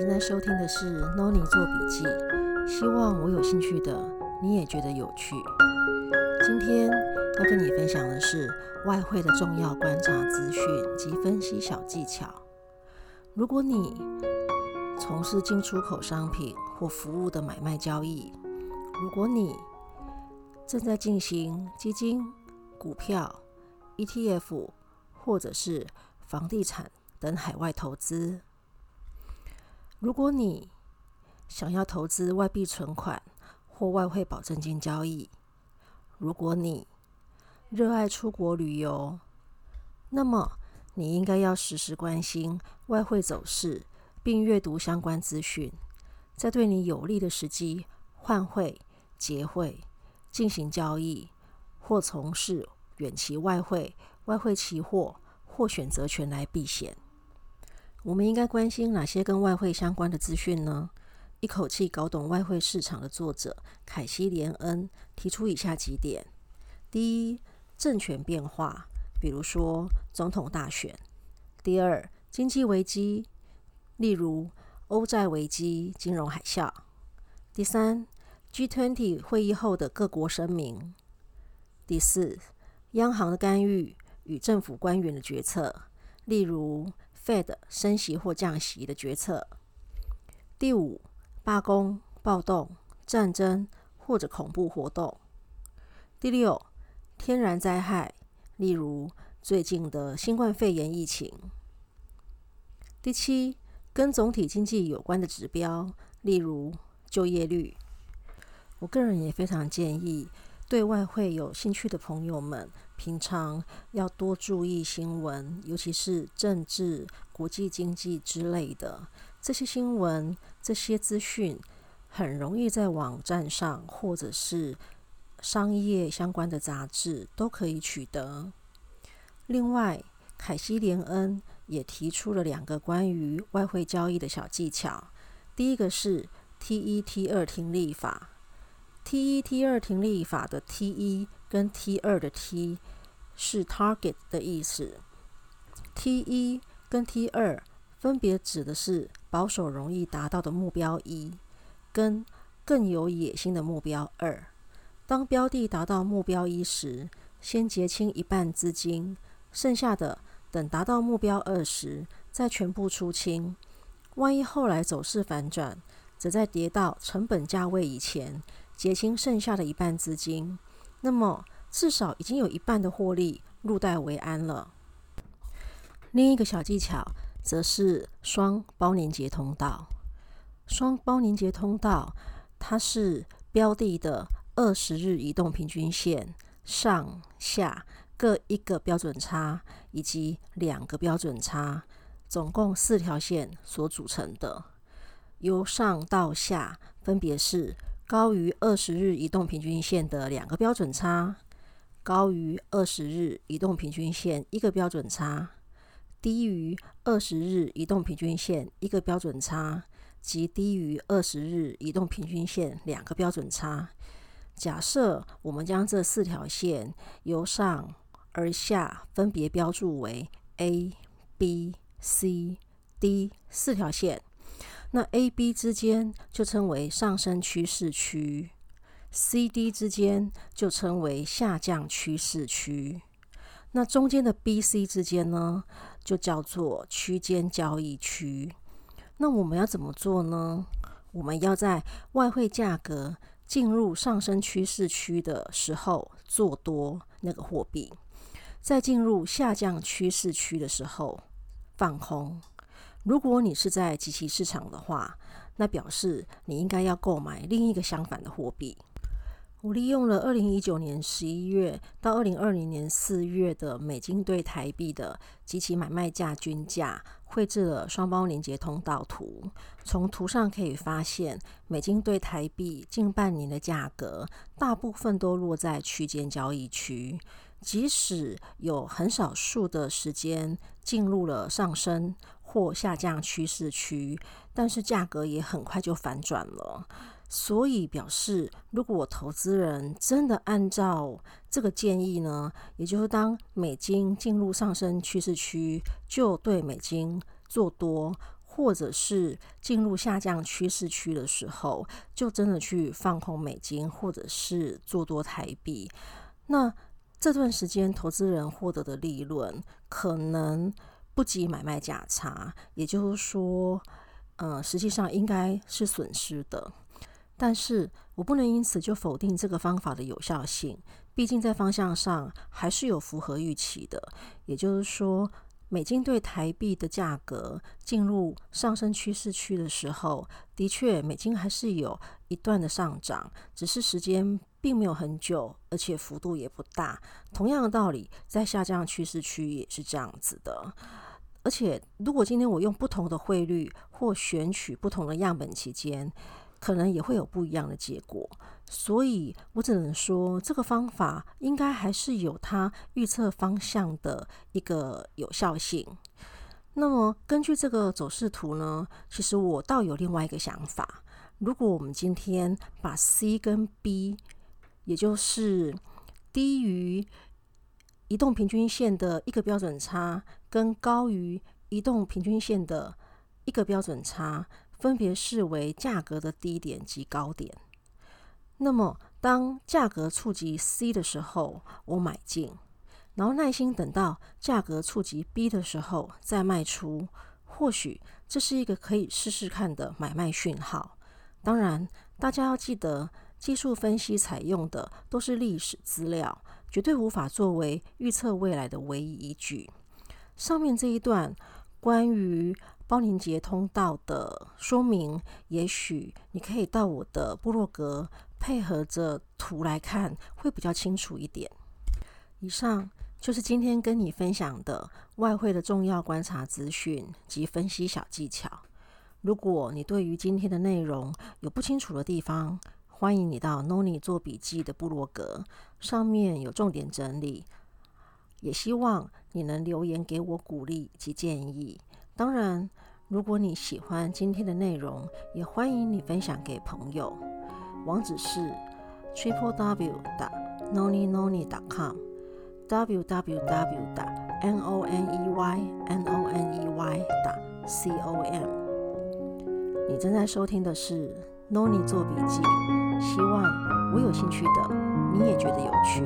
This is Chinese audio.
正在收听的是 Noni 做笔记，希望我有兴趣的你也觉得有趣。今天要跟你分享的是外汇的重要观察资讯及分析小技巧。如果你从事进出口商品或服务的买卖交易，如果你正在进行基金、股票、ETF 或者是房地产等海外投资，如果你想要投资外币存款或外汇保证金交易，如果你热爱出国旅游，那么你应该要时时关心外汇走势，并阅读相关资讯，在对你有利的时机换汇、结汇、进行交易或从事远期外汇、外汇期货或选择权来避险。我们应该关心哪些跟外汇相关的资讯呢？一口气搞懂外汇市场的作者凯西·连恩提出以下几点：第一，政权变化，比如说总统大选；第二，经济危机，例如欧债危机、金融海啸；第三，G20 会议后的各国声明；第四，央行的干预与政府官员的决策，例如。Fed 升息或降息的决策。第五，罢工、暴动、战争或者恐怖活动。第六，天然灾害，例如最近的新冠肺炎疫情。第七，跟总体经济有关的指标，例如就业率。我个人也非常建议。对外汇有兴趣的朋友们，平常要多注意新闻，尤其是政治、国际经济之类的这些新闻、这些资讯，很容易在网站上或者是商业相关的杂志都可以取得。另外，凯西·连恩也提出了两个关于外汇交易的小技巧，第一个是 T 一 T 二听力法。T 一 T 二听力法的 T 一跟 T 二的 T 是 target 的意思，T 一跟 T 二分别指的是保守容易达到的目标一，跟更有野心的目标二。当标的达到目标一时，先结清一半资金，剩下的等达到目标二时再全部出清。万一后来走势反转，则在跌到成本价位以前。结清剩下的一半资金，那么至少已经有一半的获利入袋为安了。另一个小技巧则是双包连结通道。双包连结通道，它是标的的二十日移动平均线上下各一个标准差，以及两个标准差，总共四条线所组成的。由上到下分别是。高于二十日移动平均线的两个标准差，高于二十日移动平均线一个标准差，低于二十日移动平均线一个标准差，及低于二十日移动平均线两个标准差。假设我们将这四条线由上而下分别标注为 A、B、C、D 四条线。那 A、B 之间就称为上升趋势区，C、D 之间就称为下降趋势区。那中间的 B、C 之间呢，就叫做区间交易区。那我们要怎么做呢？我们要在外汇价格进入上升趋势区的时候做多那个货币，在进入下降趋势区的时候放空。如果你是在集期市场的话，那表示你应该要购买另一个相反的货币。我利用了二零一九年十一月到二零二零年四月的美金对台币的即期买卖价均价，绘制了双包连结通道图。从图上可以发现，美金对台币近半年的价格大部分都落在区间交易区，即使有很少数的时间进入了上升。或下降趋势区，但是价格也很快就反转了，所以表示，如果投资人真的按照这个建议呢，也就是当美金进入上升趋势区，就对美金做多，或者是进入下降趋势区的时候，就真的去放空美金，或者是做多台币。那这段时间投资人获得的利润可能不及买卖价差，也就是说，呃，实际上应该是损失的。但是我不能因此就否定这个方法的有效性，毕竟在方向上还是有符合预期的。也就是说，美金对台币的价格进入上升趋势区的时候，的确美金还是有一段的上涨，只是时间并没有很久，而且幅度也不大。同样的道理，在下降趋势区也是这样子的。而且，如果今天我用不同的汇率或选取不同的样本期间，可能也会有不一样的结果。所以我只能说，这个方法应该还是有它预测方向的一个有效性。那么，根据这个走势图呢，其实我倒有另外一个想法。如果我们今天把 C 跟 B，也就是低于移动平均线的一个标准差，跟高于移动平均线的一个标准差，分别视为价格的低点及高点。那么，当价格触及 C 的时候，我买进，然后耐心等到价格触及 B 的时候再卖出。或许这是一个可以试试看的买卖讯号。当然，大家要记得，技术分析采用的都是历史资料，绝对无法作为预测未来的唯一依据。上面这一段关于包连结通道的说明，也许你可以到我的部落格配合着图来看，会比较清楚一点。以上就是今天跟你分享的外汇的重要观察资讯及分析小技巧。如果你对于今天的内容有不清楚的地方，欢迎你到 Noni 做笔记的部落格，上面有重点整理。也希望你能留言给我鼓励及建议。当然，如果你喜欢今天的内容，也欢迎你分享给朋友。网址是 triple w 打 noni noni 点 com，w w w 打 n o n e y n o n e y 打 c o m。你正在收听的是 Noni 做笔记，希望我有兴趣的你也觉得有趣。